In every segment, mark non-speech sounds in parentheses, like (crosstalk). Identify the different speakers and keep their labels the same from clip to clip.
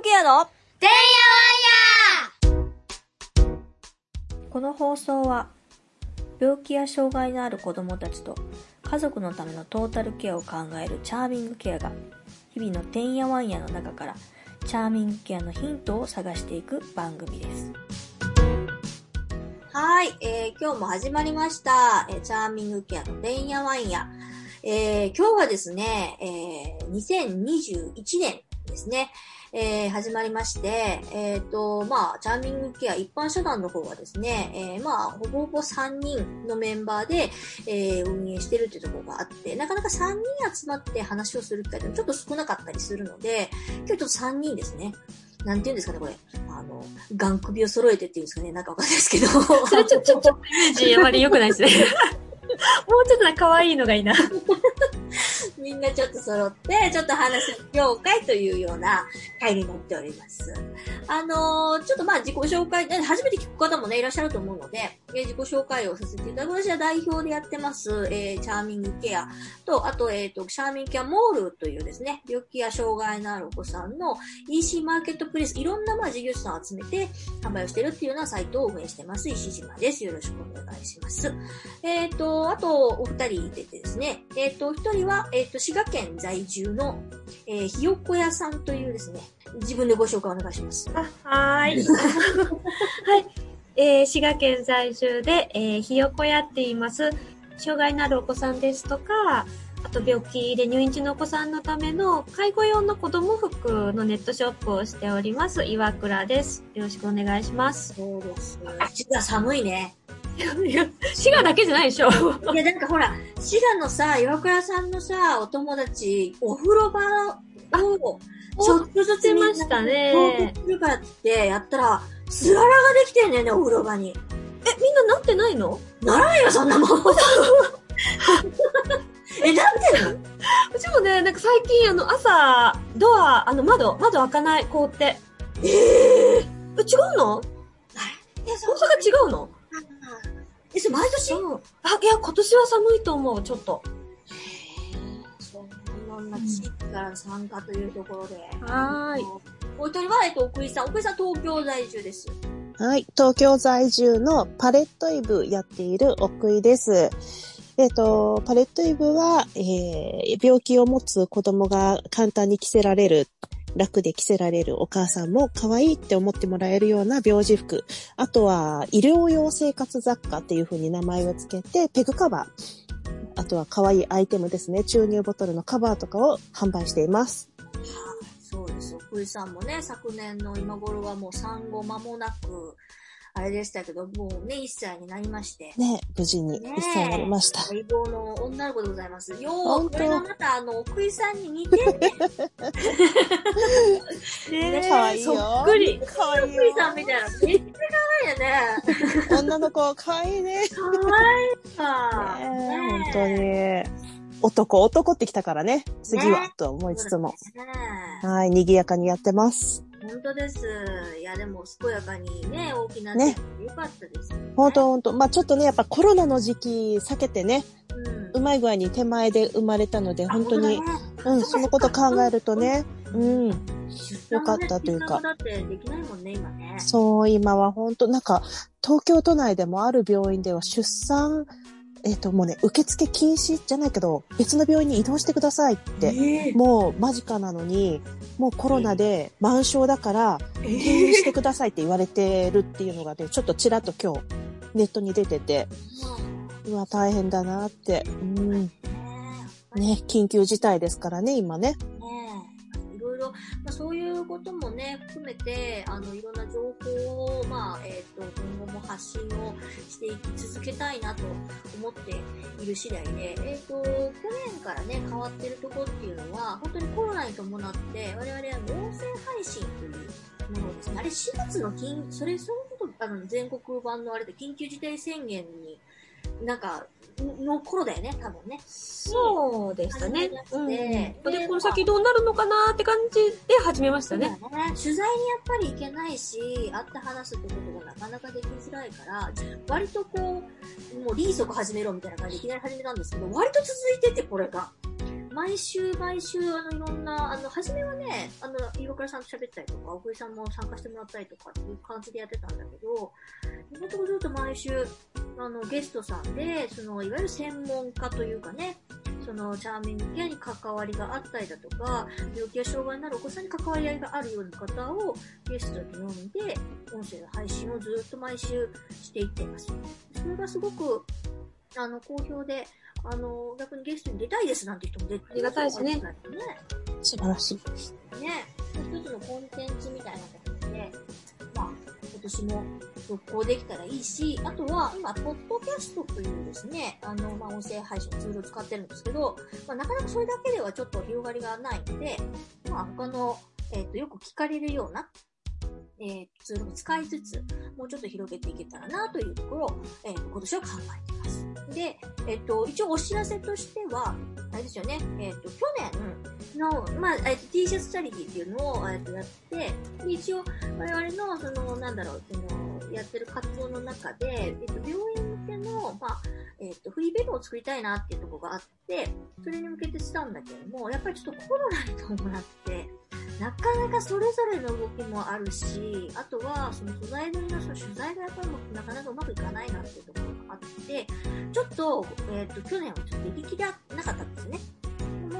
Speaker 1: グケアの
Speaker 2: てんやわんや
Speaker 1: この放送は病気や障害のある子供たちと家族のためのトータルケアを考えるチャーミングケアが日々のてんやわんやの中からチャーミングケアのヒントを探していく番組です。はい、えー、今日も始まりました、えーチャーミングケアのてんやわんや。えー、今日はですね、えー、2021年ですね、えー始まりまして、えっ、と、まあ、チャーミングケア一般社団の方はですね、えーまあ、ほぼほぼ3人のメンバーで、えー運営してるっていうところがあって、なかなか3人集まって話をする機会ってちょっと少なかったりするので、今日ちょっと3人ですね。なんて言うんですかね、これ。あの、眼首を揃えてっていうんですかね、なんかわかんないですけど。
Speaker 3: それちょ、ちょ、ちょ、イメージあまり良くないですね。(laughs) (laughs) (laughs) もうちょっと可愛いのがいいな。
Speaker 1: みんなちょっと揃って、ちょっと話しようかいというような会になっております。あのーちょっとまあ自己紹介、初めて聞く方もね、いらっしゃると思うので、えー自己紹介をさせていただく。私は代表でやってます、えーチャーミングケアと、あと、えっ、と、チャーミングケアモールというですね、病気や障害のあるお子さんの EC マーケットプレイス、いろんなまあ事業者さんを集めて販売をしてるっていうようなサイトを運営してます、石島です。よろしくお願いします。えっ、と、あと、お二人いてですね、えっ、と、一人は、えっ、と、滋賀県在住の、えーひよこ屋さんというですね、自分でご紹介お願いします。
Speaker 3: あ、はーい。(laughs) はい。えー、滋賀県在住で、えー、ひよこやっています。障害のあるお子さんですとか、あと病気で入院中のお子さんのための介護用の子供服のネットショップをしております。岩倉です。よろしくお願いします。
Speaker 1: そうです。滋賀寒いね。
Speaker 3: いや、滋賀だけじゃないでしょ。
Speaker 1: いや、なんかほら、滋賀のさ、岩倉さんのさ、お友達、お風呂場を、ちょっとずつみんな
Speaker 3: 出ましたね
Speaker 1: するからってやったら、すららができてんだよね、お風呂場に。
Speaker 3: え、みんななってないの？
Speaker 1: ならんよ、そんなもん。(laughs) え、なってんの
Speaker 3: うちもね、なんか最近あの朝、ドア、あの窓、窓開かない、凍って。
Speaker 1: ええ
Speaker 3: え、違うの？
Speaker 1: いや、
Speaker 3: 大阪違うの？
Speaker 1: え、それ毎年？
Speaker 3: あ、いや、今年は寒いと思う、ちょっと。
Speaker 1: そういろんな地域からの参加というところで。
Speaker 3: はーい。
Speaker 1: お一人は、えっと、奥井さん。奥井さん、東京在住です。
Speaker 4: はい。東京在住のパレットイブやっている奥井です。えっ、と、パレットイブは、えー病気を持つ子供が簡単に着せられる、楽で着せられるお母さんも可愛いって思ってもらえるような病児服。あとは、医療用生活雑貨っていう風に名前を付けて、ペグカバー。あとは可愛いアイテムですね。注入ボトルのカバーとかを販売しています。
Speaker 1: はいそうです。福井さんもね、昨年の今頃はもう産後間もなく、あれでしたけど、もうね、1歳になりまして。
Speaker 4: ね、無事に
Speaker 1: ね
Speaker 4: 一歳になりました。
Speaker 1: 待望の女の子でございます。よう、
Speaker 4: 本当
Speaker 1: これがまたあの、奥井さんに似てるね。(laughs)
Speaker 3: ね
Speaker 4: 可愛いよ。
Speaker 3: そっくり。
Speaker 4: 可愛い
Speaker 1: 奥井さんみたいな。めっちゃ可愛いよね。
Speaker 4: 女の子可愛いね。
Speaker 1: 可愛いわ。
Speaker 4: ねえ
Speaker 1: ね
Speaker 4: 本当に。男、男ってきたからね。次は、
Speaker 1: ね
Speaker 4: と思いつつも。
Speaker 1: ね
Speaker 4: はい、賑やかにやってます。
Speaker 1: 本当です。いや、でも、健やかにね、大きな
Speaker 4: ね
Speaker 1: ってよかったです、ね。
Speaker 4: 本当本当まあちょっとね、やっぱコロナの時期避けてね、
Speaker 1: うん。
Speaker 4: うまい具合に手前で生まれたので、本当に、
Speaker 1: あ。
Speaker 4: うん、そのこと考えるとね、うん、
Speaker 1: よ
Speaker 4: よかったというか
Speaker 1: だってできないもんね、今ね。
Speaker 4: そう、今は本当なんか、東京都内でもある病院では出産、えっ、と、もうね、受付禁止じゃないけど、別の病院に移動してくださいって、
Speaker 1: え
Speaker 4: もう間近なのに、もうコロナで満床だから、
Speaker 1: え
Speaker 4: 転院してくださいって言われてるっていうのがね、ちょっとちらっと今日、ネットに出てて、うわ、大変だなって。うん。
Speaker 1: ね
Speaker 4: ね、緊急事態ですからね、今ね。
Speaker 1: まあ、そういうこともね、含めて、あの、いろんな情報を、まあ、えっ、と、今後も発信をしていき続けたいなと思っている次第で、えっ、と、去年からね、変わってるところっていうのは、本当にコロナに伴って、我々は音声配信というものですね。あれ、4月の緊、それ、そういうこと、あの、全国版のあれで緊急事態宣言に、なんか、の頃だよね、多分ね。
Speaker 3: そうでしたね。うん。
Speaker 1: で
Speaker 3: で、この先どうなるのかなって感じで始めましたね。
Speaker 1: ね。取材にやっぱり行けないし、会って話すってことがなかなかできづらいから、割とこう、もうリーソク始めろみたいな感じでいきなり始めたんですけど、割と続いてて、これが。毎週毎週、あの、いろんな、あの、初めはね、あの、岩倉さんと喋ったりとか、奥井さんも参加してもらったりとかっていう感じでやってたんだけど、今のところずっと毎週、あの、ゲストさんで、その、いわゆる専門家というかね、その、チャーミングケアに関わりがあったりだとか、病気や障害になるお子さんに関わり合いがあるような方をゲストに呼んで、音声の配信をずっと毎週していっています。それがすごく、あの、好評で、あの、逆にゲストに出たいですなんて人も出て
Speaker 3: ありがたいですね
Speaker 1: ね。
Speaker 4: 素晴らしい。
Speaker 1: ね。一つのコンテンツみたいな形で、まあ、今年も続行できたらいいし、あとは今、ポッドキャストというですね、あの、まあ、音声配信ツールを使ってるんですけど、まあ、なかなかそれだけではちょっと広がりがないので、まあ、他の、えっ、と、よく聞かれるような、えーツールを使いつつ、もうちょっと広げていけたらなというところを、えーと今年は考えています。で、えっ、と、一応お知らせとしては、あれですよね、えっ、と、去年の、まあ、えっ、と、T シャツチャリティっていうのを、えっとやって、一応、我々の、その、なんだろう、その、やってる活動の中で、えっ、と、病院向けの、まあ、えっ、と、フリーベッドを作りたいなっていうところがあって、それに向けてしたんだけども、やっぱりちょっとコロナに伴って、なかなかそれぞれの動きもあるし、あとは、その素材のその取材がやっぱりなかなかうまくいかないなっていうところがあって、ちょっと、えっ、と、去年はちょっと出来きらなかったんですね。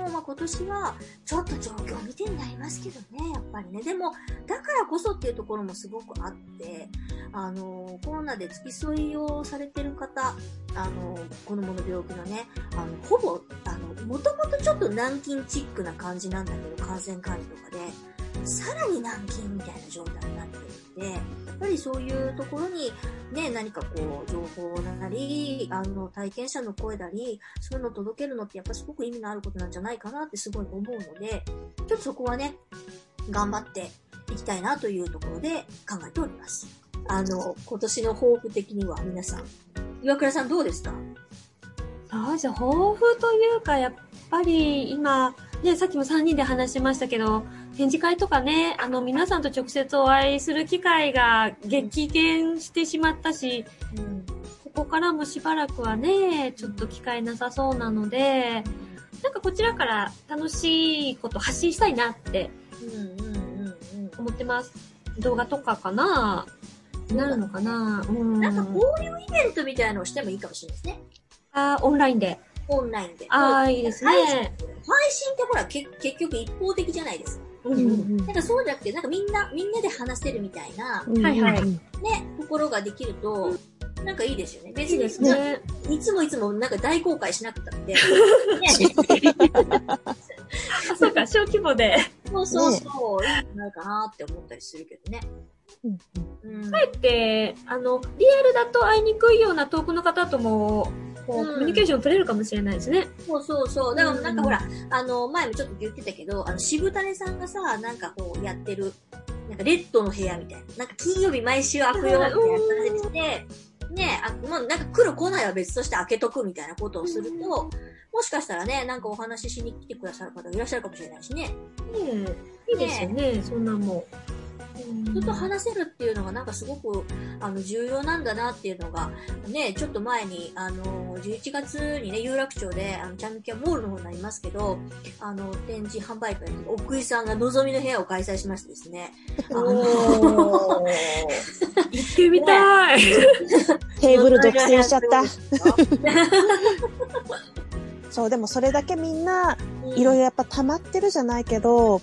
Speaker 1: も、まあ今年は、ちょっと状況見てになりますけどね、やっぱりね。でも、だからこそっていうところもすごくあって、あの、コロナで付き添いをされてる方、あの、子供の病気のね、あの、ほぼ、あの、もともとちょっと軟禁チックな感じなんだけど、感染管理とかで、さらに軟禁みたいな状態になってるで、やっぱりそういうところに、ね、何かこう、情報なり、あの、体験者の声なり、そういうのを届けるのってやっぱすごく意味のあることなんじゃないかなってすごい思うので、ちょっとそこはね、頑張っていきたいなというところで考えております。あの、今年の抱負的には皆さん、岩倉さんどうですか？
Speaker 3: そうじゃ、抱負というか、やっぱり今、ね、さっきも3人で話しましたけど、展示会とかね、あの、皆さんと直接お会いする機会が激減してしまったし、
Speaker 1: うん。
Speaker 3: ここからもしばらくはね、ちょっと機会なさそうなので、なんかこちらから楽しいこと発信したいなって。思ってます。動画とかかな？なるのかな？うん。
Speaker 1: なんか交流イベントみたいなのをしてもいいかもしれないですね。
Speaker 3: あーオンラインで。
Speaker 1: オンラインで。
Speaker 3: ああ、いいですね。
Speaker 1: 配信ってほら、け結局一方的じゃないですか。
Speaker 3: うんうんうん
Speaker 1: なんかそうじゃなくて、なんかみんな、みんなで話せるみたいな、
Speaker 3: はいはい
Speaker 4: うん
Speaker 1: ね、ところができると、なんかいいですよね。別に
Speaker 3: いいですね。
Speaker 1: いつもいつもなんか大公開しなくたって。(laughs) ね、
Speaker 3: あ、(laughs) そうか、小規模で。
Speaker 1: そうそうそう、いいんじゃないかなって思ったりするけどね。
Speaker 4: うん
Speaker 1: うん。
Speaker 3: で、あの、リアルだと会いにくいような遠くの方とも、こう、
Speaker 1: うん
Speaker 3: コミュニケーション取れるかもしれないですね。
Speaker 1: そうそうそう。だからなんかほら、あの、前もちょっと言ってたけど、あの、渋谷さんがさ、なんかこうやってる、なんかレッドの部屋みたいな。なんか金曜日毎週開くよみたいな感じにして、ねあ、もうなんか来る来ないは別として開けとくみたいなことをすると、もしかしたらね、なんかお話ししに来てくださる方いらっしゃるかもしれないしね。
Speaker 3: ねえいいですよね、そんなもん。
Speaker 1: 人と話せるっていうのがなんかすごくあの重要なんだなっていうのが、ね、ちょっと前に、あの、11月にね、有楽町で、あの、チャンミキャモールの方になりますけど、あの、展示販売会で、奥井さんが望みの部屋を開催しましてですね、あの、
Speaker 3: おー。(laughs) 行ってみたい。
Speaker 4: テーブル独占しちゃった。
Speaker 1: た。(laughs)
Speaker 4: そう、でもそれだけみんな、
Speaker 1: うん
Speaker 4: いろいろやっぱ溜まってるじゃないけど、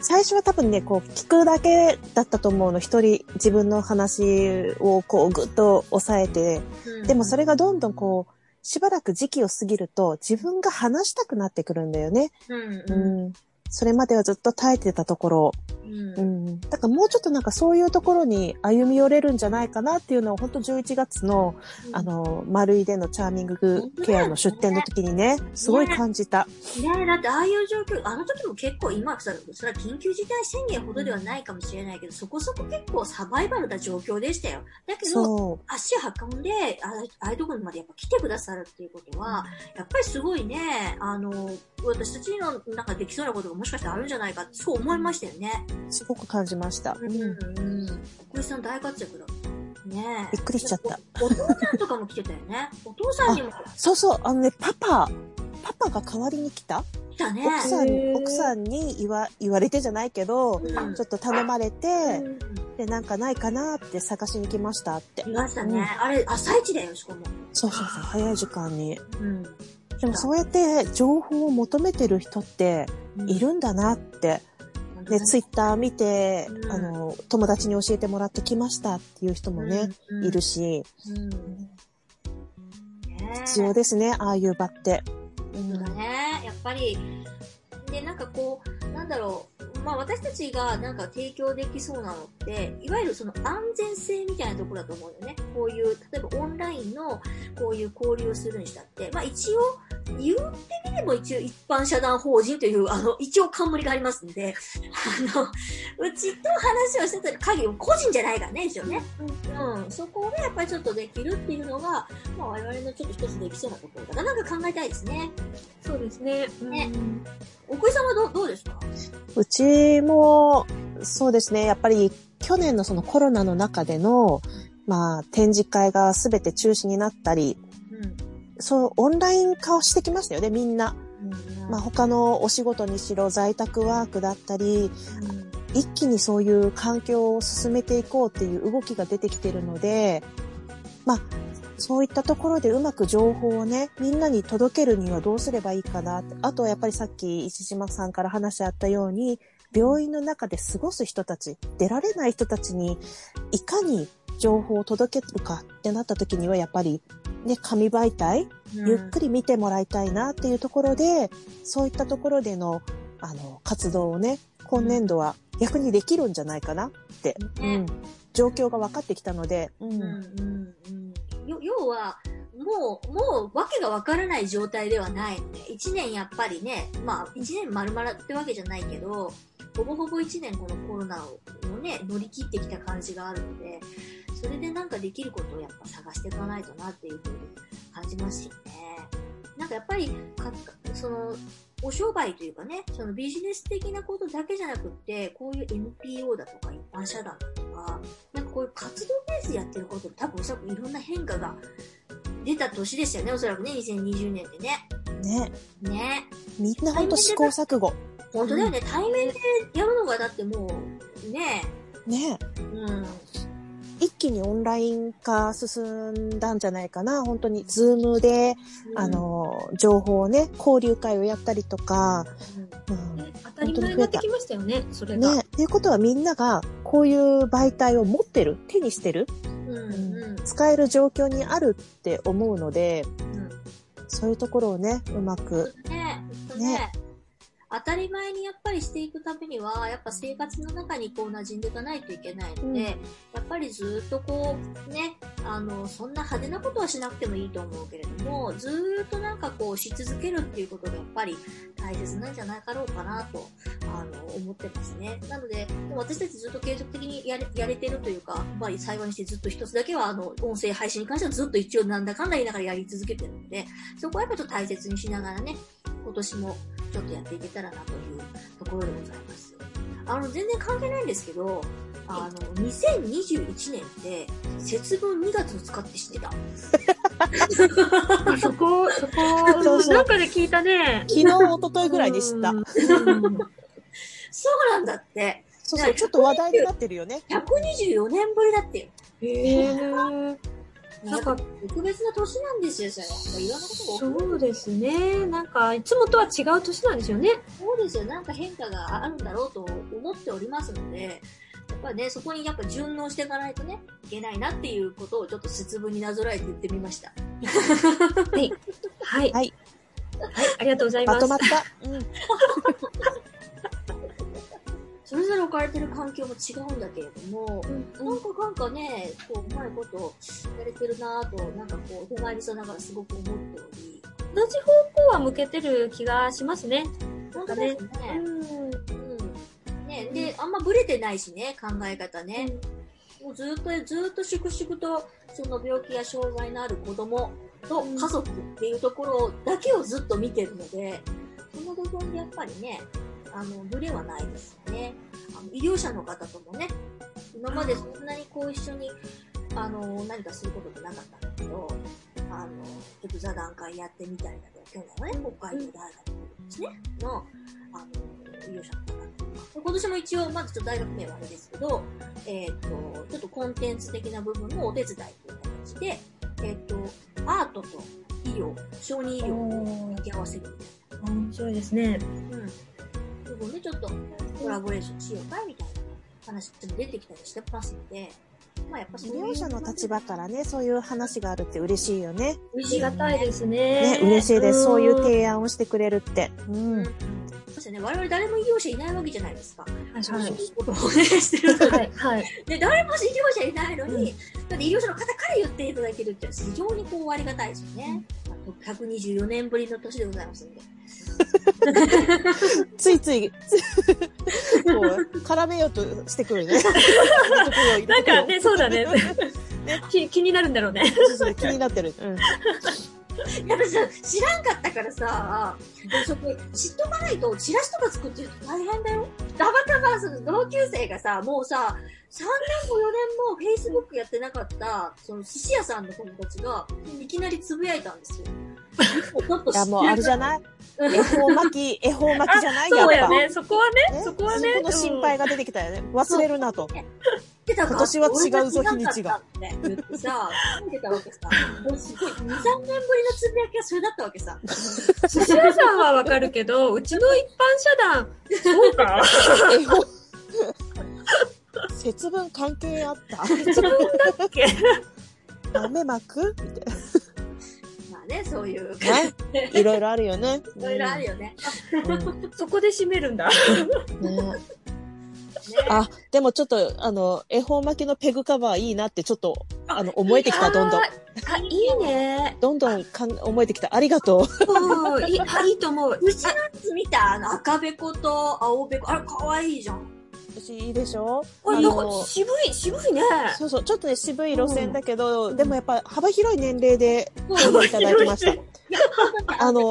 Speaker 4: 最初は多分ね、こう、聞くだけだったと思うの。一人自分の話をこう、ぐっと抑えて。
Speaker 1: うん
Speaker 4: でもそれがどんどんこう、しばらく時期を過ぎると、自分が話したくなってくるんだよね。
Speaker 1: うん
Speaker 4: う
Speaker 1: うん
Speaker 4: ん。それまではずっと耐えてたところ。
Speaker 1: うん
Speaker 4: うん。だからもうちょっとなんかそういうところに歩み寄れるんじゃないかなっていうのを、本当11月の、あの、丸いでのチャーミングケアの出店の時にね、すごい感じた。
Speaker 1: ねえ、だってああいう状況、あの時も結構今さ、それは緊急事態宣言ほどではないかもしれないけど、そこそこ結構サバイバルな状況でしたよ。だけど、
Speaker 4: そ
Speaker 1: 足運んで、あああいうところにまでやっぱ来てくださるっていうことは、やっぱりすごいね、あの、私たちのなんかできそうなことがもしかしたらあるんじゃないかって、そう思いましたよね。
Speaker 4: う。すごく感じました。
Speaker 1: うん、うん。小石さん大活躍だ。ねえ
Speaker 4: びっくりしちゃった。
Speaker 1: おお父さんとかも来てたよね。(laughs) お父さんにも、
Speaker 4: そうそう、あのね、パパ、パパが代わりに来た
Speaker 1: たね。
Speaker 4: 奥さん奥さんに言わ言われてじゃないけど、
Speaker 1: うん
Speaker 4: ちょっと頼まれて、
Speaker 3: うん
Speaker 4: で、なんかないかなって探しに来ましたって。
Speaker 1: いましたね。
Speaker 4: うん
Speaker 1: あれ、朝一だよ、しかも。
Speaker 4: そうそうそう、早い時間に。
Speaker 1: うん。
Speaker 4: でもそうやって情報を求めてる人っているんだなって。で、ツイッター見て、
Speaker 1: うん
Speaker 4: あの、友達に教えてもらってきましたっていう人もね、
Speaker 1: うん
Speaker 4: いる。し、必要ですね、ああいう場って。
Speaker 1: そうだね。やっぱり、で、なんかこう、なんだろう。まあ私たちがなんか提供できそうなのって、いわゆるその安全性みたいなところだと思うよね。こういう、例えばオンラインのこういう交流をするにしたって、まあ一応、言ってみれば一応一般社団法人という、あの、一応冠がありますんで、あの、うちと話をしてた限り、個人じゃないからね、一応ね。うん、そこがやっぱりちょっとできるっていうのが、まあ我々のちょっと一つできそうなところだから、なんか考えたいですね。
Speaker 3: そうですね。
Speaker 1: ね
Speaker 3: うん
Speaker 1: 奥井さんはどうどうですか？
Speaker 4: うちも、そうですね、やっぱり去年のそのコロナの中での、まあ、展示会がすべて中止になったり、
Speaker 1: うん。
Speaker 4: そう、オンライン化をしてきましたよね、みんな。まあ、
Speaker 1: あ、
Speaker 4: 他のお仕事にしろ、在宅ワークだったり、一気にそういう環境を進めていこうっていう動きが出てきてるので、まあ、そういったところでうまく情報をね、みんなに届けるにはどうすればいいかなって。あとはやっぱりさっき石島さんから話あったように、病院の中で過ごす人たち、出られない人たちに、いかに情報を届けるかってなった時には、やっぱり、ね、紙媒体、ゆっく
Speaker 1: り。
Speaker 4: り見てもらいたいなっていうところで、そういったところでの、あの、活動をね、今年度は逆にできるんじゃないかなって、う
Speaker 1: ね
Speaker 4: ん、状況が分かってきたので、う
Speaker 1: うんんうんうん。よ要は、もう、もう、わけがわからない状態ではないので、一年やっぱりね、まあ、一年丸々ってわけじゃないけど、ほぼほぼ一年このコロナをね、乗り切ってきた感じがあるので、それでなんかできることをやっぱ探していかないとなっていうふうに感じますしね。なんかやっぱり、かその、お商売というかね、そのビジネス的なことだけじゃなくって、こういう NPO だとか一般社団だとか、なんかこういう活動ベースでやってることで多分おそらくいろんな変化が出た年でしたよね、おそらくね、2020年ってね。
Speaker 4: ね、
Speaker 1: ね。
Speaker 4: みんなほんと試行錯誤。
Speaker 1: 本当だよね、対面でやるのがだってもう、ね、
Speaker 4: ね、
Speaker 1: うん。
Speaker 4: 一気にオンライン化進んだんじゃないかな。本当に、ズームで、あ、の、情報をね、交流会をやったりとか、うん
Speaker 3: ね当たり前になってきましたよね、それが。
Speaker 4: ね、っていうことはみんながこういう媒体を持ってる、手にしてる、
Speaker 1: うん、うん、
Speaker 4: 使える状況にあるって思うので、
Speaker 1: うん。
Speaker 4: そういうところをね、うまく、
Speaker 1: ね、ね。当たり前にやっぱりしていくためには、やっぱ生活の中にこう馴染んでいかないといけないので、
Speaker 4: うん
Speaker 1: やっぱりずっとこう、ね、あの、そんな派手なことはしなくてもいいと思うけれども、ずーっとなんかこうし続けるっていうことがやっぱり大切なんじゃないかろうかなと、あの、思ってますね。なので、でも私たちずっと継続的にやれやれてるというか、まあ幸いにしてずっと一つだけは、あの、音声配信に関してはずっと一応なんだかんだ言いながらやり続けてるので、そこはやっぱちょっと大切にしながらね、今年もちょっとやっていけたらなというところでございます。あの、全然関係ないんですけど、あの、2021年って、節分2月2日って知ってた？
Speaker 3: あ (laughs) そこ、そこ、
Speaker 4: そうそう
Speaker 3: なんかで聞いたね。
Speaker 4: 昨日、一昨日ぐらいで知った。
Speaker 3: うん
Speaker 1: そうなんだって。
Speaker 4: そうそう、ちょっと話題になってるよね。
Speaker 1: 124年ぶりだってよ。
Speaker 3: へーなんか、
Speaker 1: 特別な年なんですよ、それ。いろんなことが起こる。
Speaker 3: そうですね。なんか、いつもとは違う年なんですよね。
Speaker 1: そうですよ。なんか変化があるんだろうと思っておりますので、やっぱね、そこにやっぱ順応していかないとね、いけないなっていうことをちょっと節分になぞらえて言ってみました。(laughs)
Speaker 3: はい。はい。
Speaker 4: はい。
Speaker 3: ありがとうございます。
Speaker 4: まとまった。うん。(laughs)
Speaker 1: それぞれ置かれてる環境も違うんだけれども、
Speaker 3: うん
Speaker 1: なんかなんかね、こう、うまいことやれてるなぁと、なんかこう、手前りさながらすごく思っており、
Speaker 3: 同じ方向は向けてる気がしますね。
Speaker 1: 本当ですね。
Speaker 3: うん。
Speaker 1: うん。ね、で、あんまブレてないしね、考え方ね。もうずっと、ずっと粛々と、その病気や障害のある子供と家族っていうところだけをずっと見てるので、その部分でやっぱりね、あの、ブレはないですよね。あの医療者の方ともね、今までそんなにこう一緒に、あの、何かすることってなかったんだけど、あの、ちょっと座談会やってみたりだとか、去年はね、北海道大学ですね、の、あの、医療者の方とか。今年も一応、まずちょっと大学名はあれですけど、えっ、と、ちょっとコンテンツ的な部分のお手伝いという形で、えっ、と、アートと医療、小児医療を掛け合わせるみたいな。
Speaker 3: 面白いですね。
Speaker 1: うん。部分でちょっとコラボレーションしようかみたいな話も出てきたりしてますので、まあやっぱ。
Speaker 4: 利用者の立場からね、そういう話があるって嬉しいよね。
Speaker 3: ありがたいですね。
Speaker 4: ね、嬉しいです。そういう
Speaker 3: 手
Speaker 4: 提案をしてくれるって。う
Speaker 1: うん
Speaker 4: ん。
Speaker 1: そしてね、我々誰も医療者いないわけじゃないですか。
Speaker 3: はい
Speaker 1: そういうことをお願いしてるので。
Speaker 3: はい。はい。
Speaker 1: で、誰も医療者いないのに、だって医療者の方から言っていただけるって非常にこうありがたいですよね。あと124年ぶりの年でございますんで。
Speaker 4: ついつい、こう、絡めようとしてくるね。(laughs)
Speaker 3: なんかね、そうだね。(laughs) (laughs) 気気になるんだろうね。
Speaker 4: そうそう気になってる。うん。
Speaker 1: いや、私さ、知らんかったからさ、そこ知っとかないと、チラシとか作ってると大変だよ。たまたま、その同級生がさ、もうさ、3年も4年も Facebook やってなかった、その寿司屋さんの友達が、いきなりつぶやいたんですよ。ちょっと
Speaker 4: いや、もうあれじゃない？
Speaker 1: うん
Speaker 4: 恵方巻き、(laughs) 恵方巻きじゃない？やっぱ。
Speaker 3: そうやね。そこはね、
Speaker 4: ね？
Speaker 3: そこはね。
Speaker 4: そこの心配が出てきたよね。忘れるなと。今年は違うぞ日にちが。
Speaker 1: 俺が違かったって言ってさ、見てたわけさ。もうすごい、2、3年ぶりのつぶやきがそれだったわけさ。
Speaker 3: 寿司屋さんはわかるけど、うちの一般社団、そうか？(laughs)
Speaker 4: 恵方節分関係あった？
Speaker 3: 自分だっけ？
Speaker 4: 豆まく？みたい
Speaker 1: まあね、そういう
Speaker 4: な。ね。いろいろあるよね。(laughs)
Speaker 1: いろいろあるよね。
Speaker 4: うん
Speaker 3: そこで締めるんだ。
Speaker 4: ね
Speaker 1: ね
Speaker 4: あ、でもちょっと、あの、恵方巻きのペグカバーいいなってちょっと、あの、思えてきた、どんどん。
Speaker 3: あ、いいね。
Speaker 4: どんどんかん思えてきた。ありがとう。
Speaker 3: うん、いいあいいと思う。(laughs)
Speaker 1: うちのやつ見たあの赤べこと青べこ。あれかわいいじゃん。
Speaker 4: 私いいでしょ？
Speaker 3: これなんか渋い、渋いね。
Speaker 4: そうそう、ちょっとね、渋い路線だけど、でもやっぱ幅広い年齢で
Speaker 1: そう
Speaker 4: ご利用いただきました。あの、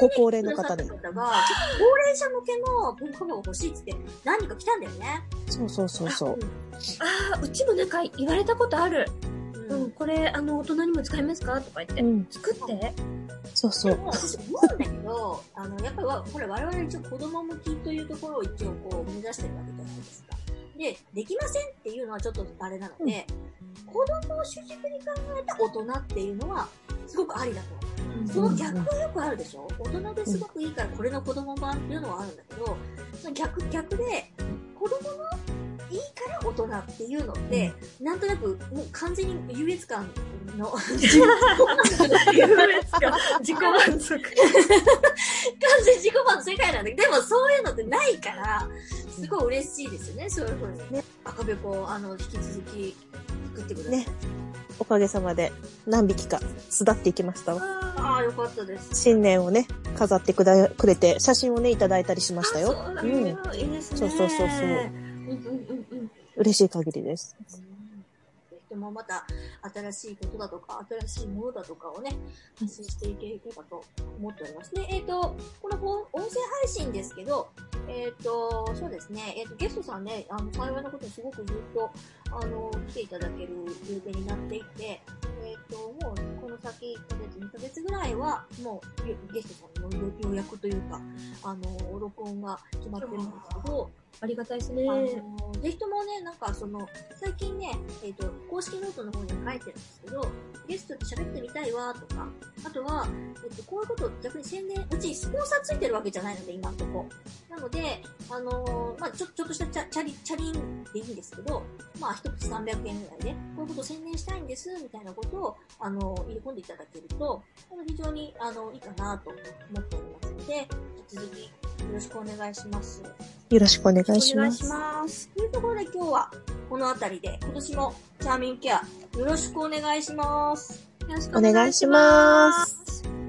Speaker 4: ご高齢の方に
Speaker 1: 高齢者向けの文化が欲しいっつって何人か来たんだよね。
Speaker 4: そうそうそうそう。
Speaker 3: ああ、うちもなんか言われたことある。
Speaker 1: う
Speaker 3: うん、これ、あの、大人にも使えますか？とか言って。
Speaker 4: うん、
Speaker 3: 作って？
Speaker 4: そうそう。
Speaker 1: でも、私思うんだけど、あの、やっぱりわ、これ我々一応子供向きというところを一応こう目指してるわけじゃないですか。で、できませんっていうのはちょっとあれなので、子供を主軸に考えた大人っていうのは、すごくありだと思う。その逆はよくあるでしょ？大人ですごくいいからこれの子供版っていうのはあるんだけど、その逆、逆で、子供のいい大人っていうのって、なんとなくもう完全に優越感の、
Speaker 3: 自己満足。
Speaker 1: 完全自己満の世界なんだけど、でもそういうのってないから、すごい嬉しいですよね、そういうふうに。
Speaker 4: ね
Speaker 1: 赤べこ、あの、引き続き作ってください。
Speaker 4: ねおかげさまで何匹か巣立っていきましたわ。
Speaker 1: ああ、よかったです。
Speaker 4: 新年をね、飾ってくだくれて、写真をね、いただいたりしましたよ。
Speaker 3: そうなん。いいですね。
Speaker 4: そうそうそうそう
Speaker 3: うんうんうんうん。
Speaker 4: 嬉しい限りです。
Speaker 1: ぜひともまた新しいことだとか、新しいものだとかをね、発信していければと思っております。で、えっ、と、この音声配信ですけど、えっ、と、そうですね、えっ、と、ゲストさんね、あの、幸いなことにすごくずっと、あの、来ていただける予定になっていて、先1ヶ月、2ヶ月ぐらいは、もう、ゲゲストさんの予約というか、あの、録音が決まってるんですけど、
Speaker 3: ありがたいですね。
Speaker 1: ぜひともね、なんかその、最近ね、えっ、と、公式ノートの方に書いてるんですけど、ゲストと喋ってみたいわとか、あとは、えっ、と、こういうことを逆に宣伝、うちにスポンサーついてるわけじゃないので、今んとこ。なので、あのーまあちょ、ちょっとしたチャチャリ、チャリンでいいんですけど、まあ、一口300円ぐらいで、こういうことを宣伝したいんです、みたいなことを、あの入れ込んでいただけると、あの非常に、あの、いいかなと思っておりますので、引き続き、よろしくお願いします。
Speaker 4: よろしくお願いします
Speaker 3: お願いし。ます。
Speaker 1: というところで今日はこの辺りで今年もチャーミングケアよろしくお願いします。
Speaker 3: よろしく
Speaker 4: お願いします。